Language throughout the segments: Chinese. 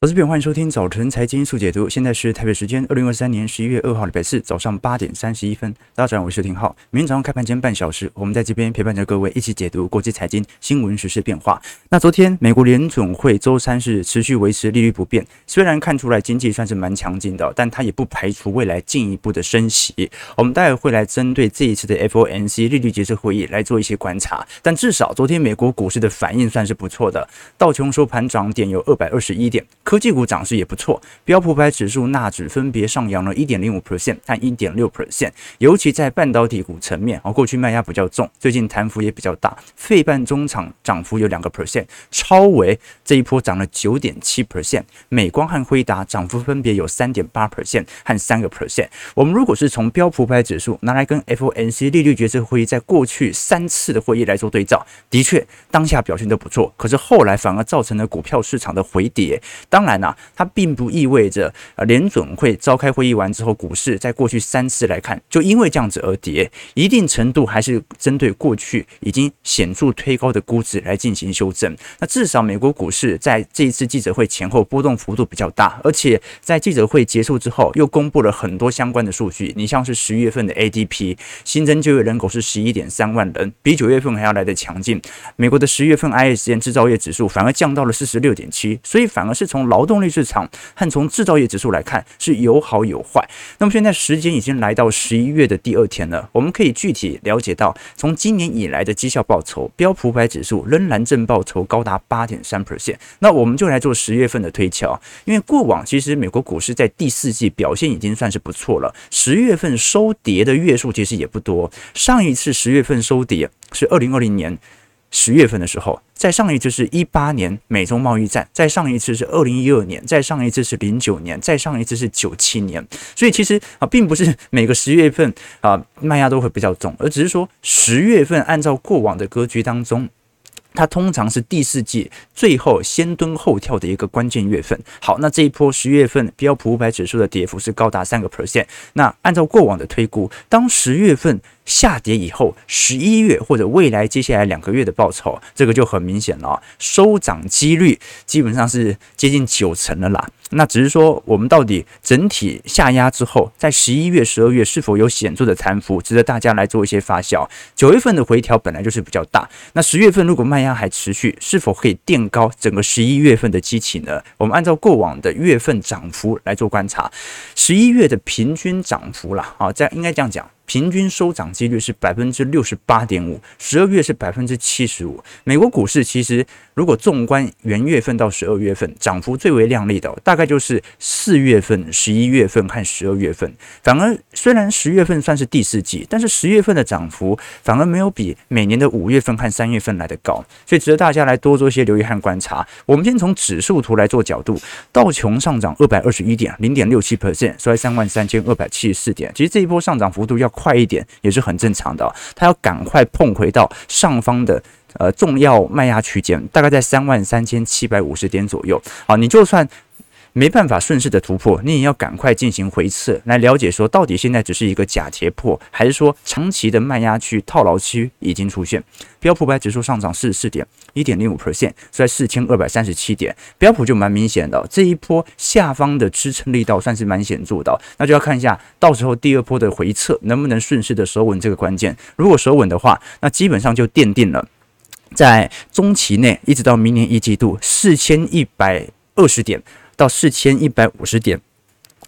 投资朋友，欢迎收听早晨财经速解读。现在是台北时间二零二三年十一月二号，礼拜四早上八点三十一分。大家早上好，我是廷浩。明天早上开盘前半小时，我们在这边陪伴着各位一起解读国际财经新闻、时事变化。那昨天美国联准会周三是持续维持利率不变，虽然看出来经济算是蛮强劲的，但它也不排除未来进一步的升息。我们待会会来针对这一次的 FOMC 利率决策会议来做一些观察。但至少昨天美国股市的反应算是不错的，道琼收盘涨点有二百二十一点。科技股涨势也不错，标普百指数、纳指分别上扬了一点零五 percent 和一点六 percent，尤其在半导体股层面，啊，过去卖压比较重，最近弹幅也比较大。费半中场涨幅有两个 percent，超微这一波涨了九点七 percent，美光和辉达涨幅分别有三点八 percent 和三个 percent。我们如果是从标普百指数拿来跟 FOMC 利率决策会议在过去三次的会议来做对照，的确当下表现都不错，可是后来反而造成了股票市场的回跌。当当然啦、它并不意味着呃联准会召开会议完之后，股市在过去三次来看，就因为这样子而跌，一定程度还是针对过去已经显著推高的估值来进行修正。那至少美国股市在这一次记者会前后波动幅度比较大，而且在记者会结束之后又公布了很多相关的数据。你像是十月份的 ADP 新增就业人口是十一点三万人，比九月份还要来得强劲。美国的十月份 ISM 制造业指数反而降到了四十六点七，所以反而是从劳动力市场和从制造业指数来看是有好有坏。那么现在时间已经来到十一月的第二天了，我们可以具体了解到，从今年以来的绩效报酬，标普百指数仍然正报酬高达八点三 percent。那我们就来做十月份的推敲，因为过往其实美国股市在第四季表现已经算是不错了，十月份收跌的月数其实也不多。上一次十月份收跌是二零二零年。十月份的时候，再上一次是一八年美中贸易战，再上一次是二零一二年，再上一次是零九年，再上一次是九七年。所以其实啊，并不是 每个十月份啊卖压都会比较重，而只是说十月份按照过往的格局当中。它通常是第四季最后先蹲后跳的一个关键月份。好，那这一波十月份标普五百指数的跌幅是高达三个 percent。那按照过往的推估，当十月份下跌以后，十一月或者未来接下来两个月的报酬，这个就很明显了，收涨几率基本上是接近九成了啦。那只是说，我们到底整体下压之后，在十一月、十二月是否有显著的残幅，值得大家来做一些发酵。九月份的回调本来就是比较大，那十月份如果卖压还持续，是否可以垫高整个十一月份的基期呢？我们按照过往的月份涨幅来做观察，十一月的平均涨幅啦，啊，这样应该这样讲。平均收涨几率是百分之六十八点五，十二月是百分之七十五。美国股市其实如果纵观元月份到十二月份，涨幅最为亮丽的大概就是四月份、十一月份和十二月份。反而虽然十月份算是第四季，但是十月份的涨幅反而没有比每年的五月份和三月份来得高，所以值得大家来多做一些留意和观察。我们先从指数图来做角度，道琼上涨二百二十一点，零点六七 percent，收在三万三千二百七十四点。其实这一波上涨幅度要快一点也是很正常的，它要赶快碰回到上方的呃重要卖压区间，大概在三万三千七百五十点左右。好，你就算。没办法顺势的突破，你也要赶快进行回撤，来了解说到底现在只是一个假跌破，还是说长期的卖压区、套牢区已经出现。标普百指数上涨四十四点，一点零五 percent，在四千二百三十七点。标普就蛮明显的，这一波下方的支撑力道算是蛮显著的，那就要看一下到时候第二波的回撤能不能顺势的守稳这个关键。如果守稳的话，那基本上就奠定了在中期内一直到明年一季度四千一百二十点。到四千一百五十点，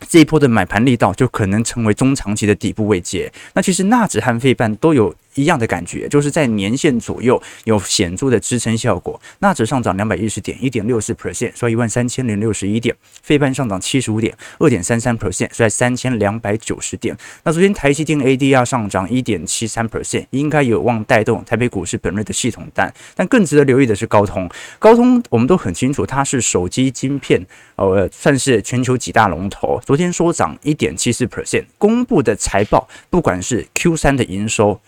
这一波的买盘力道就可能成为中长期的底部位阶。那其实纳指和费半都有一样的感觉，就是在年线左右有显著的支撑效果。纳指上涨两百一十点，一点六四 percent，收一万三千零六十一点；费半上涨七十五点，二点三三 percent，收在三千两百九十点。那昨天台积电 ADR 上涨一点七三 percent，应该有望带动台北股市本日的系统单。但更值得留意的是高通，高通我们都很清楚，它是手机晶片。呃，算是全球几大龙头。昨天说涨一点七四 percent，公布的财报，不管是 Q 三的营收，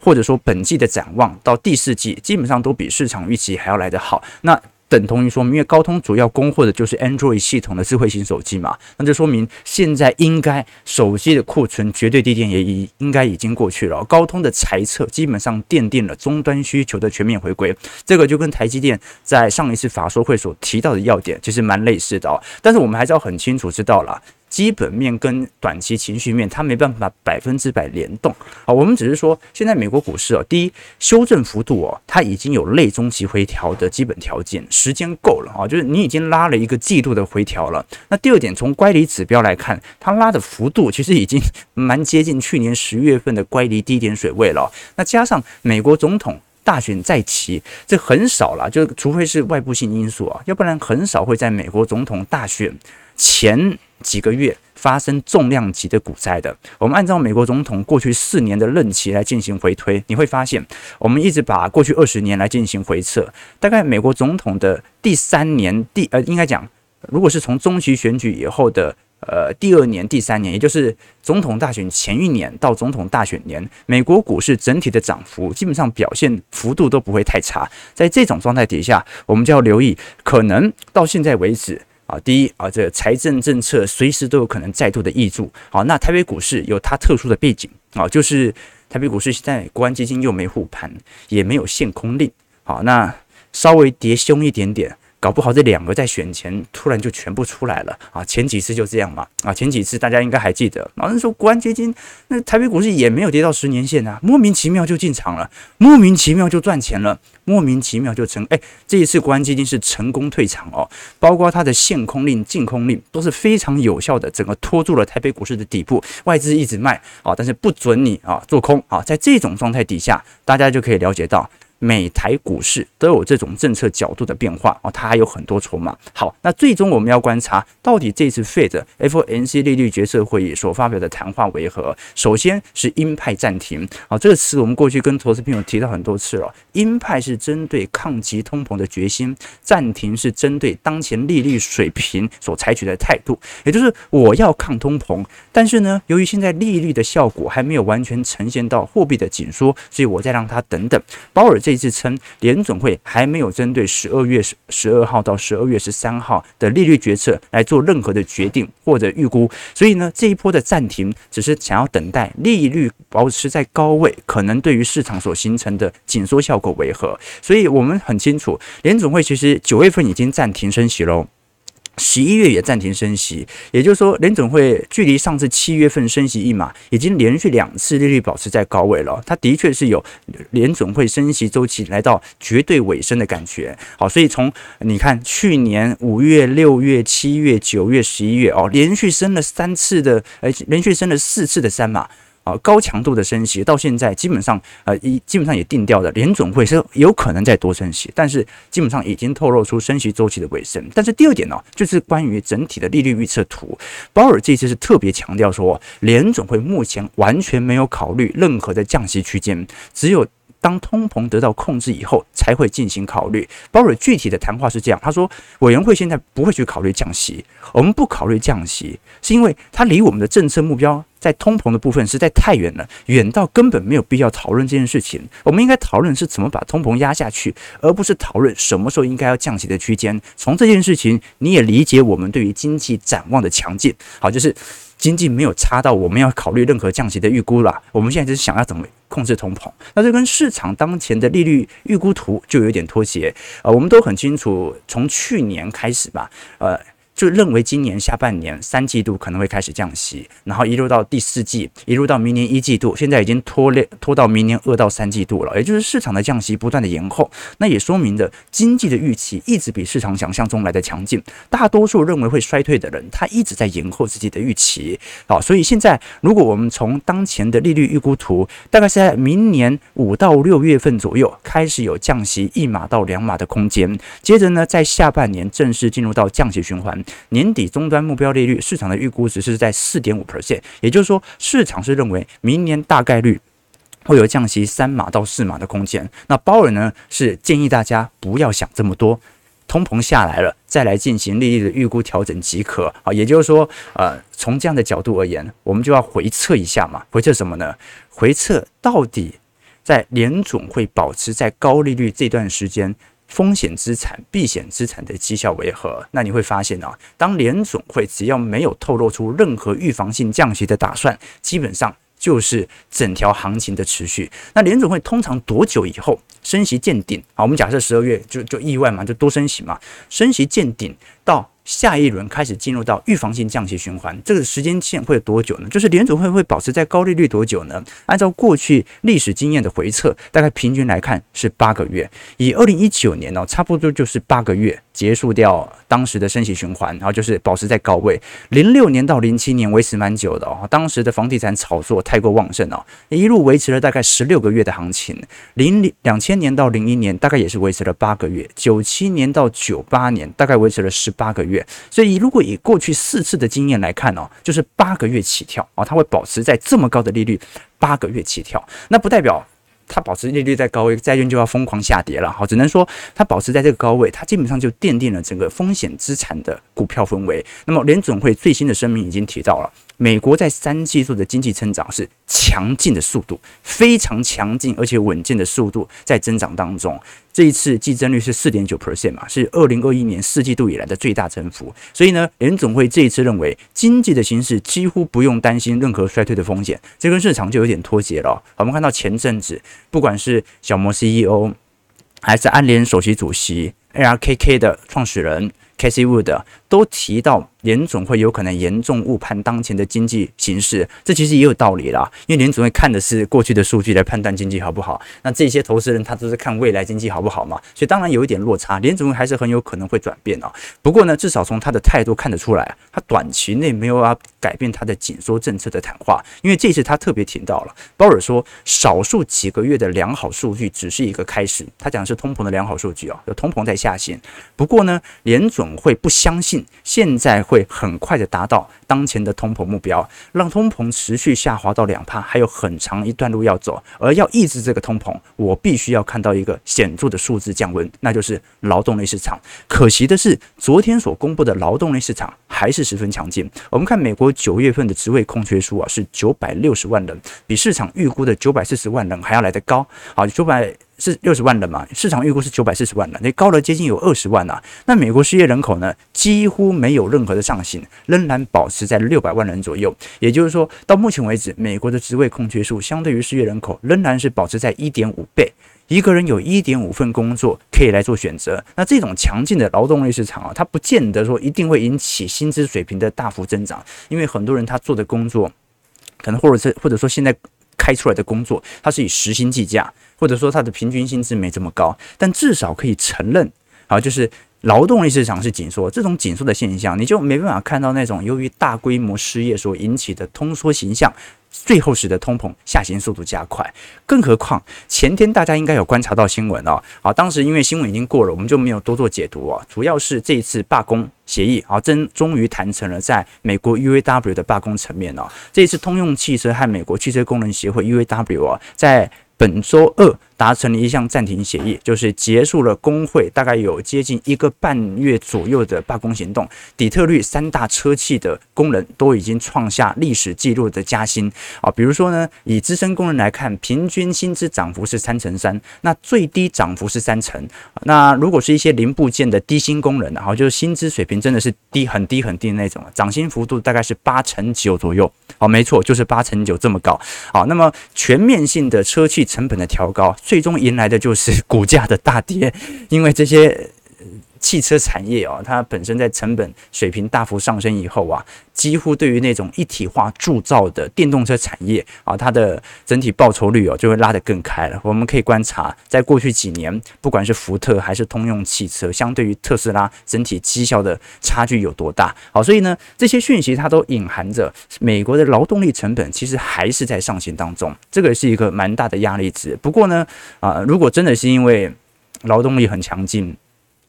或者说本季的展望到第四季，基本上都比市场预期还要来得好。那等同于说明，因为高通主要供货的就是 Android 系统的智慧型手机嘛，那就说明现在应该手机的库存绝对低点也已应该已经过去了。高通的财测基本上奠定了终端需求的全面回归，这个就跟台积电在上一次法说会所提到的要点其实蛮类似的哦。但是我们还是要很清楚知道了。基本面跟短期情绪面，它没办法百分之百联动。好，我们只是说，现在美国股市哦，第一修正幅度哦，它已经有类中期回调的基本条件，时间够了啊，就是你已经拉了一个季度的回调了。那第二点，从乖离指标来看，它拉的幅度其实已经蛮接近去年十月份的乖离低点水位了。那加上美国总统大选在即，这很少了，就除非是外部性因素啊，要不然很少会在美国总统大选前。几个月发生重量级的股灾的，我们按照美国总统过去四年的任期来进行回推，你会发现，我们一直把过去二十年来进行回测，大概美国总统的第三年，第呃，应该讲，如果是从中期选举以后的呃第二年、第三年，也就是总统大选前一年到总统大选年，美国股市整体的涨幅基本上表现幅度都不会太差，在这种状态底下，我们就要留意，可能到现在为止。啊，第一啊，这财政政策随时都有可能再度的易注。好，那台北股市有它特殊的背景啊，就是台北股市现在国安基金又没护盘，也没有限空令。好，那稍微跌凶一点点。搞不好这两个在选前突然就全部出来了啊！前几次就这样嘛啊！前几次大家应该还记得，老人说国安基金那台北股市也没有跌到十年线啊，莫名其妙就进场了，莫名其妙就赚钱了，莫名其妙就成哎！这一次国安基金是成功退场哦，包括它的限空令、禁空令都是非常有效的，整个拖住了台北股市的底部，外资一直卖啊，但是不准你啊做空啊，在这种状态底下，大家就可以了解到。每台股市都有这种政策角度的变化哦，它还有很多筹码。好，那最终我们要观察到底这次 Fed FOMC 利率决策会议所发表的谈话为何？首先是鹰派暂停啊，这个词我们过去跟投资朋友提到很多次了。鹰派是针对抗击通膨的决心，暂停是针对当前利率水平所采取的态度，也就是我要抗通膨，但是呢，由于现在利率的效果还没有完全呈现到货币的紧缩，所以我再让它等等。鲍尔这。这次称联总会还没有针对十二月十十二号到十二月十三号的利率决策来做任何的决定或者预估，所以呢，这一波的暂停只是想要等待利率保持在高位，可能对于市场所形成的紧缩效果为何？所以我们很清楚，联总会其实九月份已经暂停升息喽。十一月也暂停升息，也就是说，联准会距离上次七月份升息一码，已经连续两次利率保持在高位了。它的确是有联准会升息周期来到绝对尾声的感觉。好，所以从你看去年五月、六月、七月、九月、十一月哦，连续升了三次的，而且连续升了四次的三码。啊，高强度的升息到现在基本上，呃，一基本上也定调了，联准会是有可能再多升息，但是基本上已经透露出升息周期的尾声。但是第二点呢，就是关于整体的利率预测图，鲍尔这次是特别强调说，联准会目前完全没有考虑任何的降息区间，只有。当通膨得到控制以后，才会进行考虑。鲍尔具体的谈话是这样，他说，委员会现在不会去考虑降息。我们不考虑降息，是因为它离我们的政策目标在通膨的部分实在太远了，远到根本没有必要讨论这件事情。我们应该讨论是怎么把通膨压下去，而不是讨论什么时候应该要降息的区间。从这件事情，你也理解我们对于经济展望的强劲。好，就是。经济没有差到我们要考虑任何降息的预估了，我们现在就是想要怎么控制通膨，那这跟市场当前的利率预估图就有点脱节。呃，我们都很清楚，从去年开始吧，呃。就认为今年下半年三季度可能会开始降息，然后一路到第四季，一路到明年一季度，现在已经拖累拖到明年二到三季度了，也就是市场的降息不断的延后，那也说明着经济的预期一直比市场想象中来的强劲。大多数认为会衰退的人，他一直在延后自己的预期。好，所以现在如果我们从当前的利率预估图，大概是在明年五到六月份左右开始有降息一码到两码的空间，接着呢，在下半年正式进入到降息循环。年底终端目标利率，市场的预估值是在四点五 percent，也就是说，市场是认为明年大概率会有降息三码到四码的空间。那鲍尔呢是建议大家不要想这么多，通膨下来了再来进行利率的预估调整即可啊。也就是说，呃，从这样的角度而言，我们就要回测一下嘛，回测什么呢？回测到底在联总会保持在高利率这段时间。风险资产、避险资产的绩效为何？那你会发现啊，当联总会只要没有透露出任何预防性降息的打算，基本上就是整条行情的持续。那联总会通常多久以后升息见顶？好，我们假设十二月就就意外嘛，就多升息嘛，升息见顶到。下一轮开始进入到预防性降息循环，这个时间线会有多久呢？就是联储会会保持在高利率多久呢？按照过去历史经验的回测，大概平均来看是八个月。以二零一九年呢，差不多就是八个月结束掉当时的升息循环，然后就是保持在高位。零六年到零七年维持蛮久的哦，当时的房地产炒作太过旺盛哦，一路维持了大概十六个月的行情。零两千年到零一年大概也是维持了八个月，九七年到九八年大概维持了十八个月。所以，如果以过去四次的经验来看哦，就是八个月起跳啊，它会保持在这么高的利率，八个月起跳，那不代表它保持利率在高位，债券就要疯狂下跌了。好，只能说它保持在这个高位，它基本上就奠定了整个风险资产的股票氛围。那么，联总会最新的声明已经提到了。美国在三季度的经济增长是强劲的速度，非常强劲而且稳健的速度在增长当中。这一次季增率是四点九 percent 嘛，是二零二一年四季度以来的最大增幅。所以呢，联总会这一次认为经济的形势几乎不用担心任何衰退的风险，这跟市场就有点脱节了。我们看到前阵子，不管是小摩 CEO 还是安联首席主席 ARKK 的创始人 Casey Wood 都提到。联总会有可能严重误判当前的经济形势，这其实也有道理啦。因为联总会看的是过去的数据来判断经济好不好，那这些投资人他都是看未来经济好不好嘛，所以当然有一点落差。联总会还是很有可能会转变哦。不过呢，至少从他的态度看得出来，他短期内没有要改变他的紧缩政策的谈话。因为这次他特别提到了，鲍尔说，少数几个月的良好数据只是一个开始。他讲的是通膨的良好数据哦，有通膨在下行。不过呢，联总会不相信现在。会很快的达到当前的通膨目标，让通膨持续下滑到两帕，还有很长一段路要走。而要抑制这个通膨，我必须要看到一个显著的数字降温，那就是劳动力市场。可惜的是，昨天所公布的劳动力市场还是十分强劲。我们看美国九月份的职位空缺数啊，是九百六十万人，比市场预估的九百四十万人还要来得高。好，九百。是六十万人嘛？市场预估是九百四十万人，那高了接近有二十万啊。那美国失业人口呢，几乎没有任何的上行，仍然保持在六百万人左右。也就是说，到目前为止，美国的职位空缺数相对于失业人口，仍然是保持在一点五倍。一个人有一点五份工作可以来做选择。那这种强劲的劳动力市场啊，它不见得说一定会引起薪资水平的大幅增长，因为很多人他做的工作，可能或者是或者说现在开出来的工作，它是以时薪计价。或者说它的平均薪资没这么高，但至少可以承认，啊，就是劳动力市场是紧缩，这种紧缩的现象，你就没办法看到那种由于大规模失业所引起的通缩现象，最后使得通膨下行速度加快。更何况前天大家应该有观察到新闻哦，啊，当时因为新闻已经过了，我们就没有多做解读哦。主要是这一次罢工协议啊，真终于谈成了在美国 UAW 的罢工层面哦，这一次通用汽车和美国汽车工人协会 UAW 啊，在本周二达成了一项暂停协议，就是结束了工会大概有接近一个半月左右的罢工行动。底特律三大车企的工人都已经创下历史纪录的加薪啊，比如说呢，以资深工人来看，平均薪资涨幅是三成三，那最低涨幅是三成。那如果是一些零部件的低薪工人，然后就是薪资水平真的是低很低很低的那种，涨薪幅度大概是八成九左右。好，没错，就是八成九这么高。好，那么全面性的车企。成本的调高，最终迎来的就是股价的大跌，因为这些。汽车产业啊，它本身在成本水平大幅上升以后啊，几乎对于那种一体化铸造的电动车产业啊，它的整体报酬率哦就会拉得更开了。我们可以观察，在过去几年，不管是福特还是通用汽车，相对于特斯拉整体绩效的差距有多大？好，所以呢，这些讯息它都隐含着美国的劳动力成本其实还是在上行当中，这个是一个蛮大的压力值。不过呢，啊，如果真的是因为劳动力很强劲，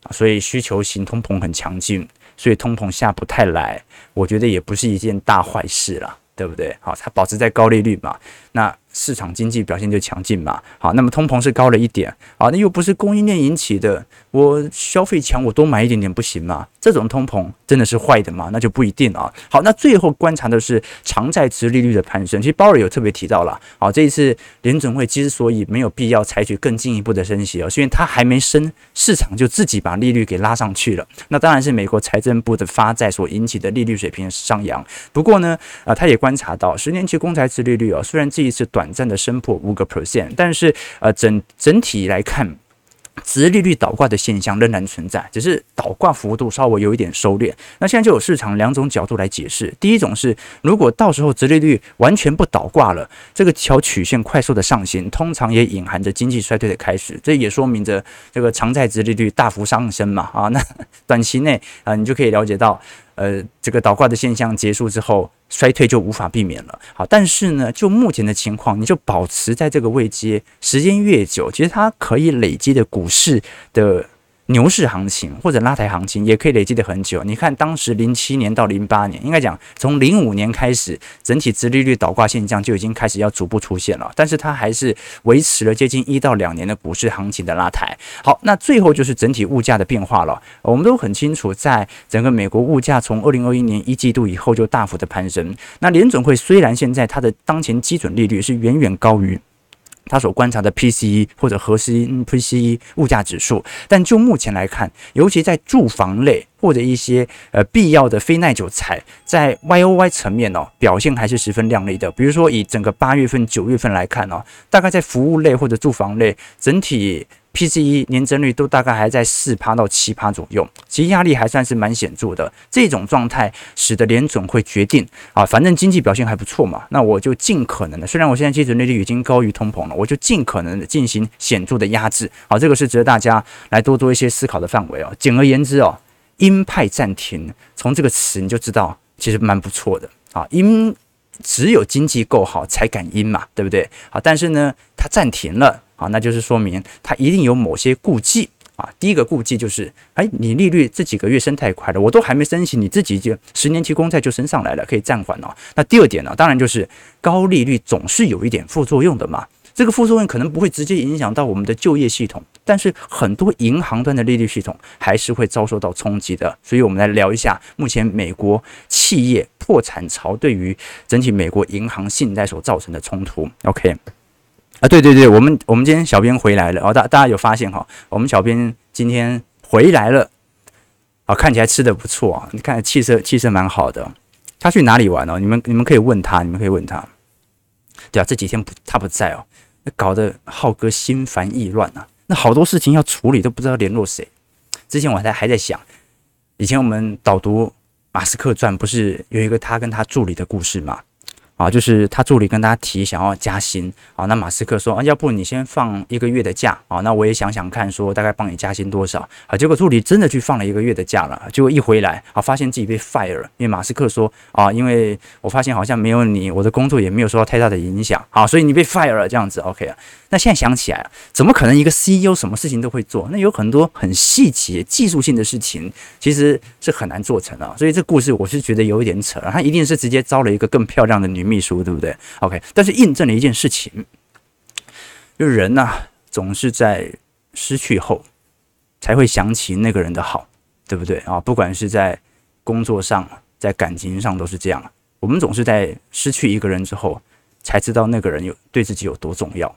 所以需求型通膨很强劲，所以通膨下不太来，我觉得也不是一件大坏事了，对不对？好，它保持在高利率嘛，那市场经济表现就强劲嘛，好，那么通膨是高了一点，啊，那又不是供应链引起的，我消费强，我多买一点点不行吗？这种通膨真的是坏的吗？那就不一定啊。好，那最后观察的是长债殖利率的攀升，其实鲍尔有特别提到了，好，这一次联准会之所以没有必要采取更进一步的升息哦，是因为它还没升，市场就自己把利率给拉上去了。那当然是美国财政部的发债所引起的利率水平上扬。不过呢，啊，他也观察到十年期公债殖利率哦，虽然这一次短短暂的升破五个 percent，但是呃整整体来看，殖利率倒挂的现象仍然存在，只是倒挂幅度稍微有一点收敛。那现在就有市场两种角度来解释，第一种是如果到时候殖利率完全不倒挂了，这个条曲线快速的上行，通常也隐含着经济衰退的开始，这也说明着这个长债殖利率大幅上升嘛啊，那短期内啊你就可以了解到。呃，这个倒挂的现象结束之后，衰退就无法避免了。好，但是呢，就目前的情况，你就保持在这个位阶，时间越久，其实它可以累积的股市的。牛市行情或者拉抬行情也可以累积的很久。你看，当时零七年到零八年，应该讲从零五年开始，整体殖利率倒挂现象就已经开始要逐步出现了。但是它还是维持了接近一到两年的股市行情的拉抬。好，那最后就是整体物价的变化了。我们都很清楚，在整个美国物价从二零二一年一季度以后就大幅的攀升。那联准会虽然现在它的当前基准利率是远远高于。他所观察的 PCE 或者核心 PCE 物价指数，但就目前来看，尤其在住房类或者一些呃必要的非耐久材，在 YOY 层面哦，表现还是十分亮丽的。比如说以整个八月份、九月份来看哦，大概在服务类或者住房类整体。PCE 年增率都大概还在四趴到七趴左右，其实压力还算是蛮显著的。这种状态使得联准会决定啊，反正经济表现还不错嘛，那我就尽可能的，虽然我现在基准利率已经高于通膨了，我就尽可能的进行显著的压制。好，这个是值得大家来多做一些思考的范围哦。简而言之哦，鹰派暂停，从这个词你就知道其实蛮不错的啊。鹰只有经济够好才敢鹰嘛，对不对？好，但是呢，它暂停了。啊，那就是说明他一定有某些顾忌啊。第一个顾忌就是，哎，你利率这几个月升太快了，我都还没升息，你自己就十年期公债就升上来了，可以暂缓哦。那第二点呢，当然就是高利率总是有一点副作用的嘛。这个副作用可能不会直接影响到我们的就业系统，但是很多银行端的利率系统还是会遭受到冲击的。所以，我们来聊一下目前美国企业破产潮对于整体美国银行信贷所造成的冲突。OK。啊，对对对，我们我们今天小编回来了哦，大大家有发现哈？我们小编今天回来了，啊，看起来吃的不错啊，你看气色气色蛮好的。他去哪里玩哦？你们你们可以问他，你们可以问他。对啊，这几天不他不在哦，搞得浩哥心烦意乱啊，那好多事情要处理，都不知道联络谁。之前我还在还在想，以前我们导读马斯克传，不是有一个他跟他助理的故事吗？啊，就是他助理跟他提想要加薪啊，那马斯克说啊，要不你先放一个月的假啊，那我也想想看，说大概帮你加薪多少啊？结果助理真的去放了一个月的假了，结果一回来啊，发现自己被 fire 了，因为马斯克说啊，因为我发现好像没有你，我的工作也没有受到太大的影响啊，所以你被 fire 了这样子，OK 啊？那现在想起来啊，怎么可能一个 CEO 什么事情都会做？那有很多很细节、技术性的事情，其实是很难做成的。所以这故事我是觉得有一点扯，他一定是直接招了一个更漂亮的女。秘书对不对？OK，但是印证了一件事情，就是人呐、总是在失去后才会想起那个人的好，对不对啊？不管是在工作上，在感情上都是这样。我们总是在失去一个人之后，才知道那个人有对自己有多重要。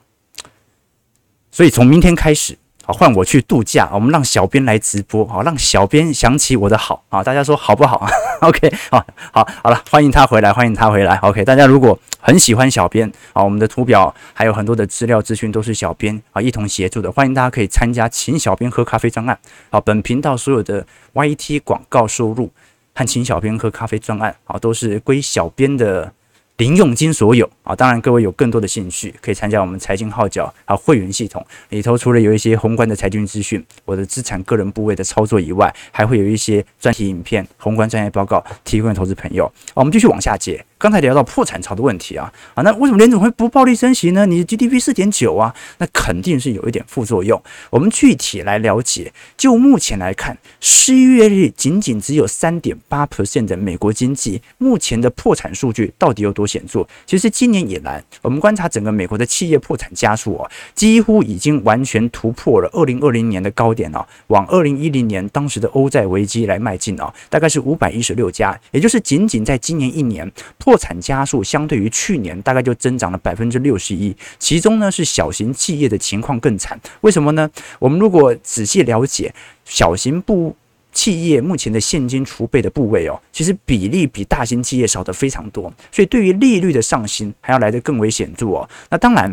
所以从明天开始。好，换我去度假，我们让小编来直播，好，让小编想起我的好啊！大家说好不好？OK，好，好，好了，欢迎他回来，欢迎他回来。OK，大家如果很喜欢小编啊，我们的图表还有很多的资料资讯都是小编啊一同协助的，欢迎大家可以参加请小编喝咖啡专案。好，本频道所有的 YT 广告收入和请小编喝咖啡专案，好，都是归小编的。零用金所有啊，当然各位有更多的兴趣，可以参加我们财经号角啊会员系统里头，除了有一些宏观的财经资讯，我的资产个人部位的操作以外，还会有一些专题影片、宏观专业报告提供给投资朋友。我们继续往下解。刚才聊到破产潮的问题啊，啊，那为什么联总会不暴力升息呢？你 GDP 四点九啊，那肯定是有一点副作用。我们具体来了解，就目前来看，失业率仅仅只有三点八 percent 的美国经济，目前的破产数据到底有多显著？其实今年以来，我们观察整个美国的企业破产家数啊，几乎已经完全突破了二零二零年的高点哦，往二零一零年当时的欧债危机来迈进哦，大概是五百一十六家，也就是仅仅在今年一年破。破产家数相对于去年大概就增长了百分之六十一，其中呢是小型企业的情况更惨。为什么呢？我们如果仔细了解小型部企业目前的现金储备的部位哦，其实比例比大型企业少得非常多，所以对于利率的上行还要来得更为显著哦。那当然。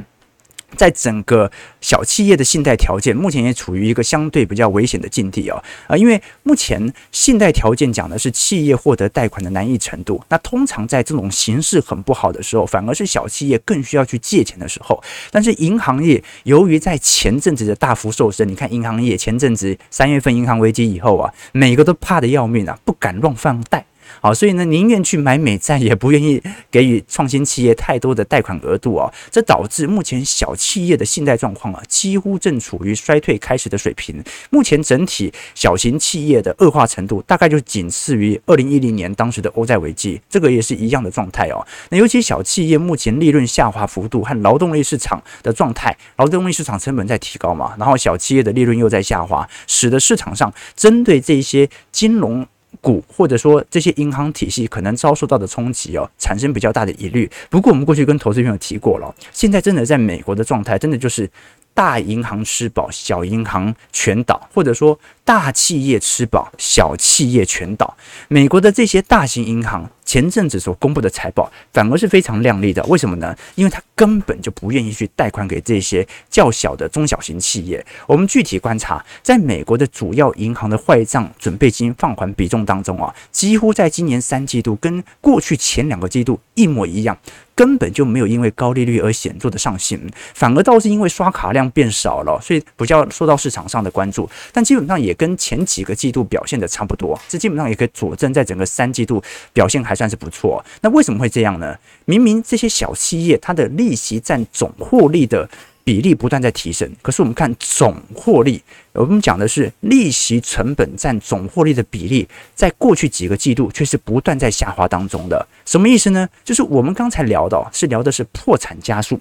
在整个小企业的信贷条件，目前也处于一个相对比较危险的境地哦。啊，因为目前信贷条件讲的是企业获得贷款的难易程度。那通常在这种形势很不好的时候，反而是小企业更需要去借钱的时候。但是银行业由于在前阵子的大幅瘦身，你看银行业前阵子三月份银行危机以后啊，每个都怕得要命啊，不敢乱放贷。好，所以呢，宁愿去买美债，也不愿意给予创新企业太多的贷款额度啊。这导致目前小企业的信贷状况啊，几乎正处于衰退开始的水平。目前整体小型企业的恶化程度，大概就仅次于二零一零年当时的欧债危机，这个也是一样的状态哦。那尤其小企业目前利润下滑幅度和劳动力市场的状态，劳动力市场成本在提高嘛，然后小企业的利润又在下滑，使得市场上针对这些金融。股或者说这些银行体系可能遭受到的冲击哦，产生比较大的疑虑。不过我们过去跟投资朋友提过了，现在真的在美国的状态，真的就是大银行吃饱，小银行全倒，或者说大企业吃饱，小企业全倒。美国的这些大型银行。前阵子所公布的财报反而是非常亮丽的，为什么呢？因为他根本就不愿意去贷款给这些较小的中小型企业。我们具体观察，在美国的主要银行的坏账准备金放缓比重当中啊，几乎在今年三季度跟过去前两个季度一模一样，根本就没有因为高利率而显著的上行，反而倒是因为刷卡量变少了，所以比较受到市场上的关注。但基本上也也跟前几个季度表现的差不多，这基本上也可以佐证，在整个三季度表现还。算是不错，那为什么会这样呢？明明这些小企业它的利息占总获利的比例不断在提升，可是我们看总获利，我们讲的是利息成本占总获利的比例，在过去几个季度却是不断在下滑当中的。什么意思呢？就是我们刚才聊到，是聊的是破产加速，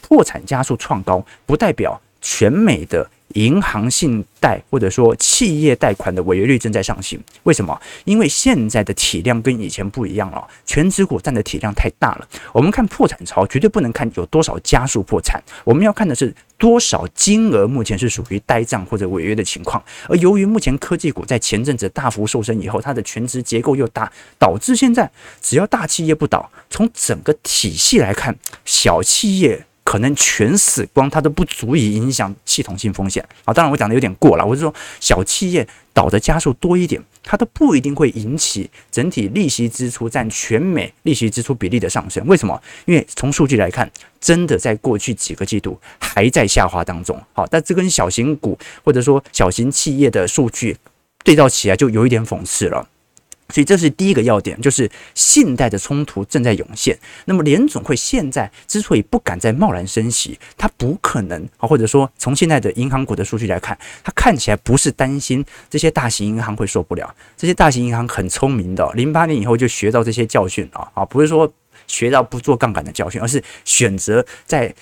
破产加速创高，不代表全美的。银行信贷或者说企业贷款的违约率正在上行，为什么？因为现在的体量跟以前不一样了，全值股占的体量太大了。我们看破产潮，绝对不能看有多少家数破产，我们要看的是多少金额目前是属于呆账或者违约的情况。而由于目前科技股在前阵子大幅瘦身以后，它的全值结构又大，导致现在只要大企业不倒，从整个体系来看，小企业。可能全死光，它都不足以影响系统性风险啊！当然，我讲的有点过了。我是说，小企业倒的家数多一点，它都不一定会引起整体利息支出占全美利息支出比例的上升。为什么？因为从数据来看，真的在过去几个季度还在下滑当中。好，但这跟小型股或者说小型企业的数据对照起来，就有一点讽刺了。所以这是第一个要点，就是信贷的冲突正在涌现。那么联总会现在之所以不敢再贸然升息，它不可能啊，或者说从现在的银行股的数据来看，它看起来不是担心这些大型银行会受不了。这些大型银行很聪明的，零八年以后就学到这些教训啊啊，不是说学到不做杠杆的教训，而是选择在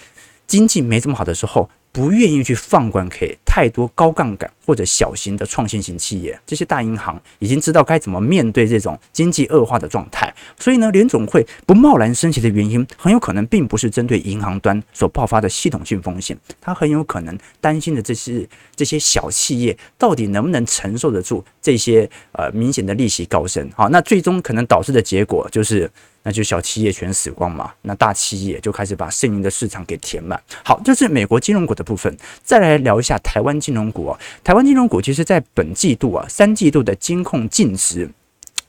经济没这么好的时候。不愿意去放管给太多高杠杆或者小型的创新型企业，这些大银行已经知道该怎么面对这种经济恶化的状态，所以呢，联总会不贸然升息的原因，很有可能并不是针对银行端所爆发的系统性风险，它很有可能担心的这是这些小企业到底能不能承受得住这些呃明显的利息高升，好，那最终可能导致的结果就是。那就小企业全死光嘛，那大企业就开始把剩余的市场给填满。好，这是美国金融股的部分。再来聊一下台湾金融股啊，台湾金融股其实在本季度啊，三季度的金控净值。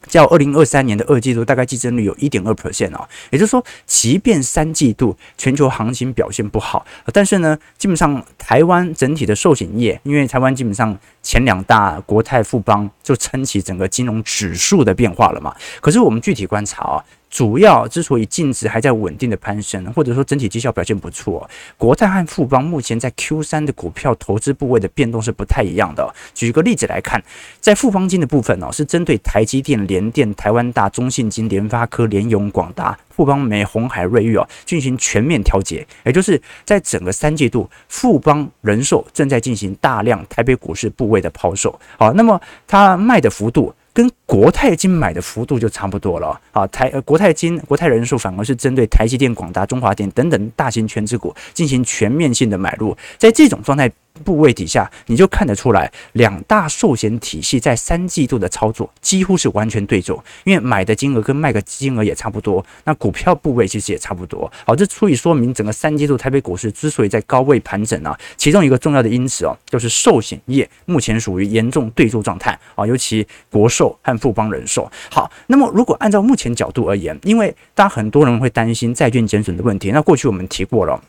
较二零二三年的二季度，大概季增率有一点二 percent 啊，也就是说，即便三季度全球行情表现不好，但是呢，基本上台湾整体的寿险业，因为台湾基本上前两大国泰富邦就撑起整个金融指数的变化了嘛。可是我们具体观察啊，主要之所以净值还在稳定的攀升，或者说整体绩效表现不错，国泰和富邦目前在 Q 三的股票投资部位的变动是不太一样的。举个例子来看，在富邦金的部分呢，是针对台积电、联电、台湾大、中信金、联发科、联咏、广达、富邦煤、红海、瑞昱哦，进行全面调节，也就是在整个三季度，富邦人寿正在进行大量台北股市部位的抛售。好，那么它卖的幅度跟国泰金买的幅度就差不多了。啊，台呃国泰金、国泰人寿反而是针对台积电、广达、中华电等等大型全资股进行全面性的买入，在这种状态。部位底下，你就看得出来，两大寿险体系在三季度的操作几乎是完全对轴，因为买的金额跟卖的金额也差不多，那股票部位其实也差不多。好，这足以说明整个三季度台北股市之所以在高位盘整啊，其中一个重要的因子哦，就是寿险业目前属于严重对冲状态啊，尤其国寿和富邦人寿。好，那么如果按照目前角度而言，因为大家很多人会担心债券减损的问题，那过去我们提过了。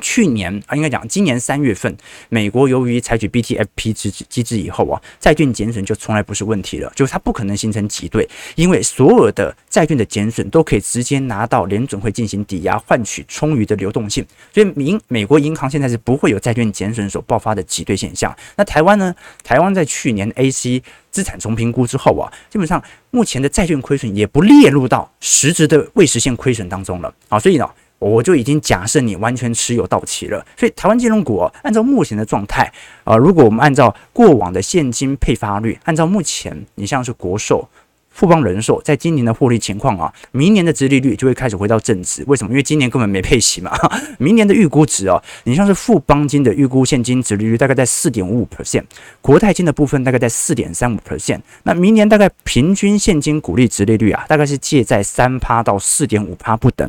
去年啊，应该讲今年三月份，美国由于采取 BTFP 机制机制以后啊，债券减损就从来不是问题了，就是它不可能形成挤兑，因为所有的债券的减损都可以直接拿到联准会进行抵押，换取充裕的流动性，所以民美国银行现在是不会有债券减损所爆发的挤兑现象。那台湾呢？台湾在去年 AC 资产重评估之后啊，基本上目前的债券亏损也不列入到实质的未实现亏损当中了啊，所以呢。我就已经假设你完全持有到期了，所以台湾金融股，按照目前的状态啊，如果我们按照过往的现金配发率，按照目前你像是国寿、富邦人寿在今年的获利情况啊，明年的殖利率就会开始回到正值。为什么？因为今年根本没配息嘛。明年的预估值哦，你像是富邦金的预估现金殖利率大概在四点五五 percent，国泰金的部分大概在四点三五 percent，那明年大概平均现金股利殖利率啊，大概是介在三趴到四点五趴不等。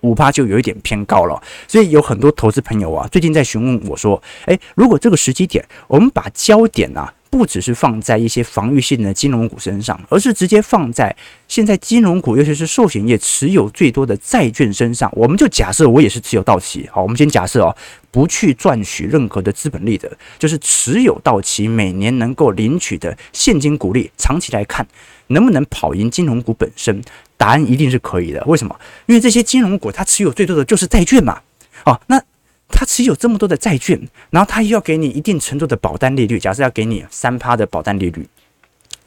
五趴就有一点偏高了，所以有很多投资朋友啊，最近在询问我说：“诶，如果这个时机点，我们把焦点啊，不只是放在一些防御性的金融股身上，而是直接放在现在金融股，尤其是寿险业持有最多的债券身上，我们就假设我也是持有到期。好，我们先假设哦，不去赚取任何的资本利得，就是持有到期，每年能够领取的现金股利，长期来看，能不能跑赢金融股本身？”答案一定是可以的，为什么？因为这些金融股它持有最多的就是债券嘛。哦，那它持有这么多的债券，然后它又要给你一定程度的保单利率，假设要给你三趴的保单利率，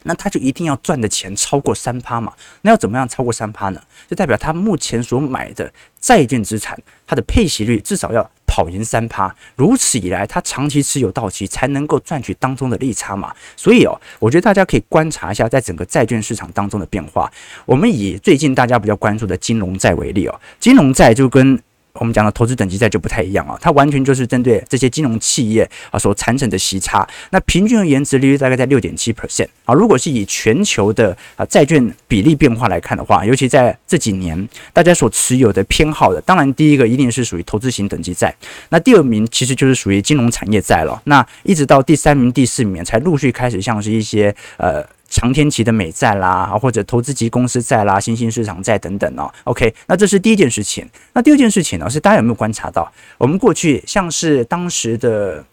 那它就一定要赚的钱超过三趴嘛。那要怎么样超过三趴呢？就代表它目前所买的债券资产，它的配息率至少要。跑赢三趴，如此以来，他长期持有到期才能够赚取当中的利差嘛。所以哦，我觉得大家可以观察一下，在整个债券市场当中的变化。我们以最近大家比较关注的金融债为例哦，金融债就跟。我们讲的投资等级债就不太一样啊，它完全就是针对这些金融企业啊所产生的息差。那平均而言，殖利率大概在六点七 percent 啊。如果是以全球的啊债券比例变化来看的话，尤其在这几年，大家所持有的偏好的，当然第一个一定是属于投资型等级债，那第二名其实就是属于金融产业债了。那一直到第三名、第四名才陆续开始像是一些呃。长天期的美债啦，或者投资级公司债啦、新兴市场债等等哦。OK，那这是第一件事情。那第二件事情呢，是大家有没有观察到，我们过去像是当时的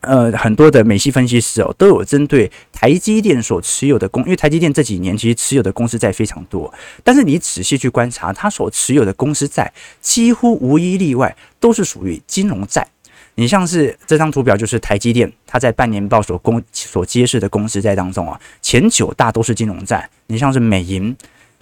呃很多的美系分析师哦，都有针对台积电所持有的公，因为台积电这几年其实持有的公司债非常多，但是你仔细去观察，它所持有的公司债几乎无一例外都是属于金融债。你像是这张图表，就是台积电，它在半年报所公所揭示的公司债当中啊，前九大都是金融债。你像是美银、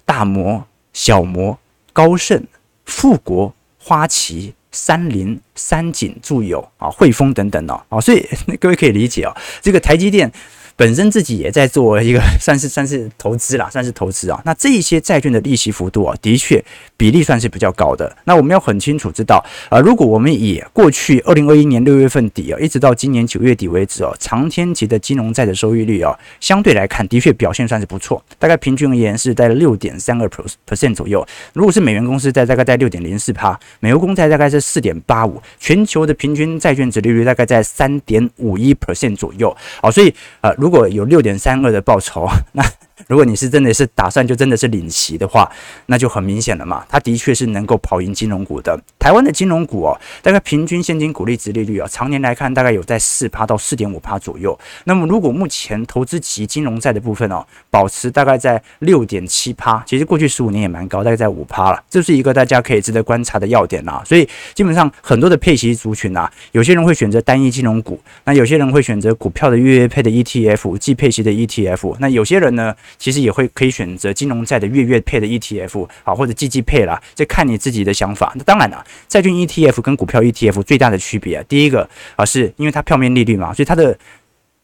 大摩、小摩、高盛、富国、花旗、三菱、三井住友啊、汇丰等等哦，啊，所以各位可以理解啊，这个台积电。本身自己也在做一个 算是算是投资啦，算是投资啊。那这一些债券的利息幅度啊，的确比例算是比较高的。那我们要很清楚知道啊，如果我们以过去二零二一年六月份底啊，一直到今年九月底为止哦，长天期的金融债的收益率啊，相对来看的确表现算是不错，大概平均而言是在六点三个 percent 左右。如果是美元公司在，大概在六点零四趴，美国公债大概是四点八五，全球的平均债券殖利率大概在三点五一 percent 左右。好，所以呃。如果有六点三二的报酬，那 如果你是真的是打算就真的是领息的话，那就很明显了嘛。它的确是能够跑赢金融股的。台湾的金融股哦，大概平均现金股利殖利率啊，常年来看大概有在四趴到四点五趴左右。那么如果目前投资级金融债的部分哦，保持大概在六点七趴，其实过去十五年也蛮高，大概在五趴了。这是一个大家可以值得观察的要点啦。所以基本上很多的配息族群啊，有些人会选择单一金融股，那有些人会选择股票的月月配的 ETF，季配息的 ETF。那有些人呢？其实也会可以选择金融债的月月配的 ETF 啊，或者季季配啦，这看你自己的想法。那当然了，债券 ETF 跟股票 ETF 最大的区别啊，第一个啊，是因为它票面利率嘛，所以它的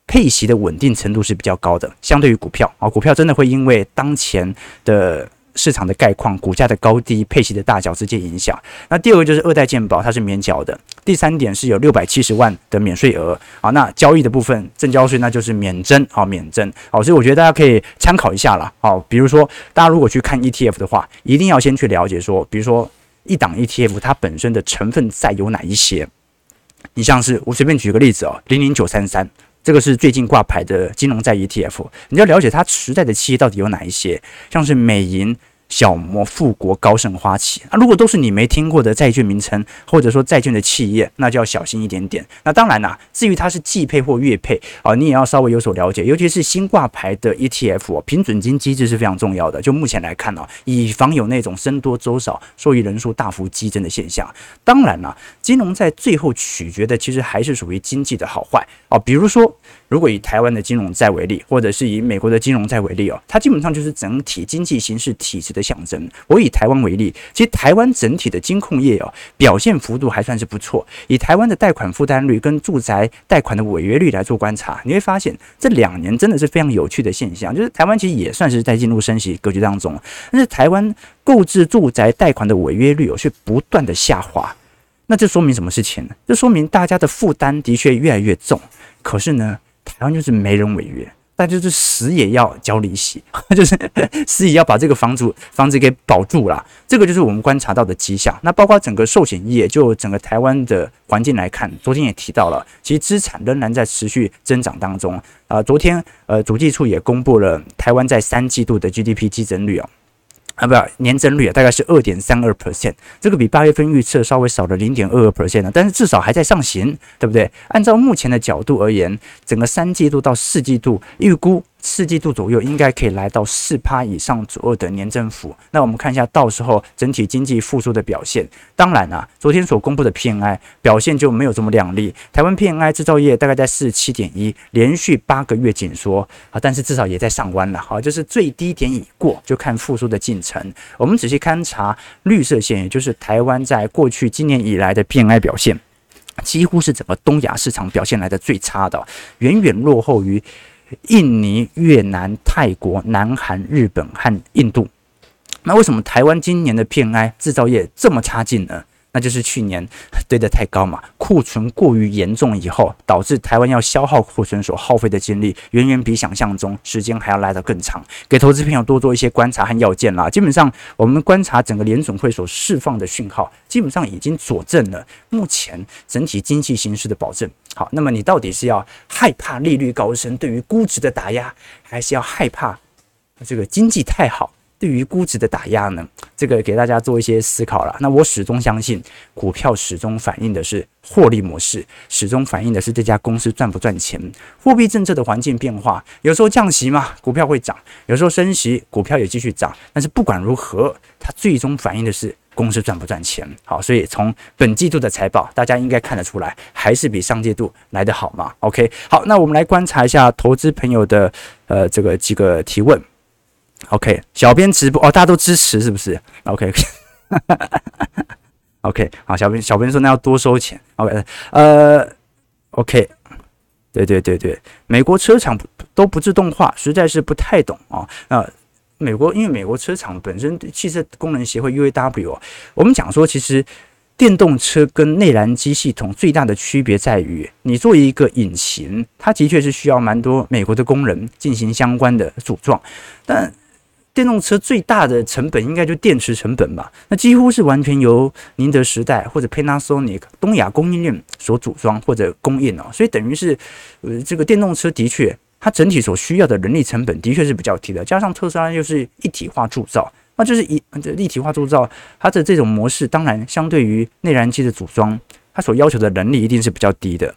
配息的稳定程度是比较高的，相对于股票啊，股票真的会因为当前的。市场的概况、股价的高低、配息的大小直接影响。那第二个就是二代健保，它是免缴的。第三点是有六百七十万的免税额啊。那交易的部分，证交税那就是免征啊，免征。好，所以我觉得大家可以参考一下啦。好，比如说大家如果去看 ETF 的话，一定要先去了解说，比如说一档 ETF 它本身的成分在有哪一些。你像是我随便举个例子哦，零零九三三。这个是最近挂牌的金融债 ETF，你要了解它持债的企业到底有哪一些，像是美银。小摩、富国、高盛、花旗啊，如果都是你没听过的债券名称，或者说债券的企业，那就要小心一点点。那当然啦，至于它是季配或月配啊，你也要稍微有所了解。尤其是新挂牌的 ETF 哦，平准金机制是非常重要的。就目前来看呢，以防有那种僧多粥少、受益人数大幅激增的现象。当然啦，金融在最后取决的其实还是属于经济的好坏啊。比如说，如果以台湾的金融债为例，或者是以美国的金融债为例哦，它基本上就是整体经济形势体制的。象征。我以台湾为例，其实台湾整体的金控业哦，表现幅度还算是不错。以台湾的贷款负担率跟住宅贷款的违约率来做观察，你会发现这两年真的是非常有趣的现象，就是台湾其实也算是在进入升息格局当中，但是台湾购置住宅贷款的违约率哦，却不断的下滑。那这说明什么事情呢？这说明大家的负担的确越来越重，可是呢，台湾就是没人违约。那就是死也要交利息，就是 死也要把这个房主房子给保住了。这个就是我们观察到的迹象。那包括整个寿险业，就整个台湾的环境来看，昨天也提到了，其实资产仍然在持续增长当中。啊、呃，昨天呃，主计处也公布了台湾在三季度的 GDP 季增率哦。啊，不，年增率啊，大概是二点三二 percent，这个比八月份预测稍微少了零点二二 percent，但是至少还在上行，对不对？按照目前的角度而言，整个三季度到四季度预估。四季度左右应该可以来到四趴以上左右的年增幅。那我们看一下到时候整体经济复苏的表现。当然啊，昨天所公布的 PMI 表现就没有这么亮丽。台湾 PMI 制造业大概在四十七点一，连续八个月紧缩啊，但是至少也在上弯了。好，就是最低点已过，就看复苏的进程。我们仔细勘察绿色线，也就是台湾在过去今年以来的 PMI 表现，几乎是整个东亚市场表现来的最差的，远远落后于。印尼、越南、泰国、南韩、日本和印度，那为什么台湾今年的 PMI 制造业这么差劲呢？那就是去年堆得太高嘛，库存过于严重以后，导致台湾要消耗库存所耗费的精力，远远比想象中时间还要来得更长。给投资朋友多做一些观察和要件啦。基本上，我们观察整个联准会所释放的讯号，基本上已经佐证了目前整体经济形势的保证。好，那么你到底是要害怕利率高升对于估值的打压，还是要害怕这个经济太好？对于估值的打压呢，这个给大家做一些思考了。那我始终相信，股票始终反映的是获利模式，始终反映的是这家公司赚不赚钱。货币政策的环境变化，有时候降息嘛，股票会涨；有时候升息，股票也继续涨。但是不管如何，它最终反映的是公司赚不赚钱。好，所以从本季度的财报，大家应该看得出来，还是比上季度来得好嘛。OK，好，那我们来观察一下投资朋友的呃这个几个提问。OK，小编直播哦，大家都支持是不是？OK，OK，好，小编小编说那要多收钱。OK，呃，OK，对对对对，美国车厂都不自动化，实在是不太懂啊。那、美国因为美国车厂本身汽车工人协会 UAW，我们讲说其实电动车跟内燃机系统最大的区别在于，你做一个引擎，它的确是需要蛮多美国的工人进行相关的组装，但电动车最大的成本应该就电池成本吧？那几乎是完全由宁德时代或者 Panasonic 东亚供应链所组装或者供应哦，所以等于是，呃，这个电动车的确它整体所需要的人力成本的确是比较低的，加上特斯拉又是一体化铸造，那就是一这立体化铸造，它的这种模式，当然相对于内燃机的组装，它所要求的人力一定是比较低的。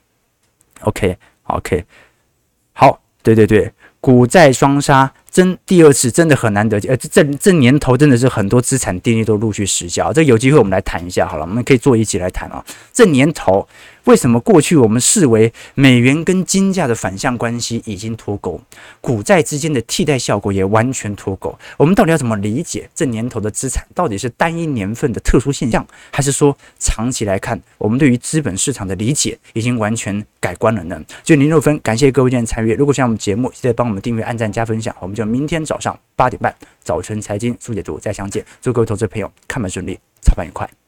OK，OK，好，对对对，股债双杀。真第二次真的很难得，呃，这这年头真的是很多资产定律都陆续失效，这有机会我们来谈一下好了，我们可以做一起来谈啊。这年头为什么过去我们视为美元跟金价的反向关系已经脱钩，股债之间的替代效果也完全脱钩？我们到底要怎么理解这年头的资产到底是单一年份的特殊现象，还是说长期来看我们对于资本市场的理解已经完全改观了呢？就零六分，感谢各位今天参与。如果喜欢我们节目，记得帮我们订阅、按赞、加分享，我们就。明天早上八点半，早晨财经速解读再相见。祝各位投资朋友看盘顺利，操盘愉快。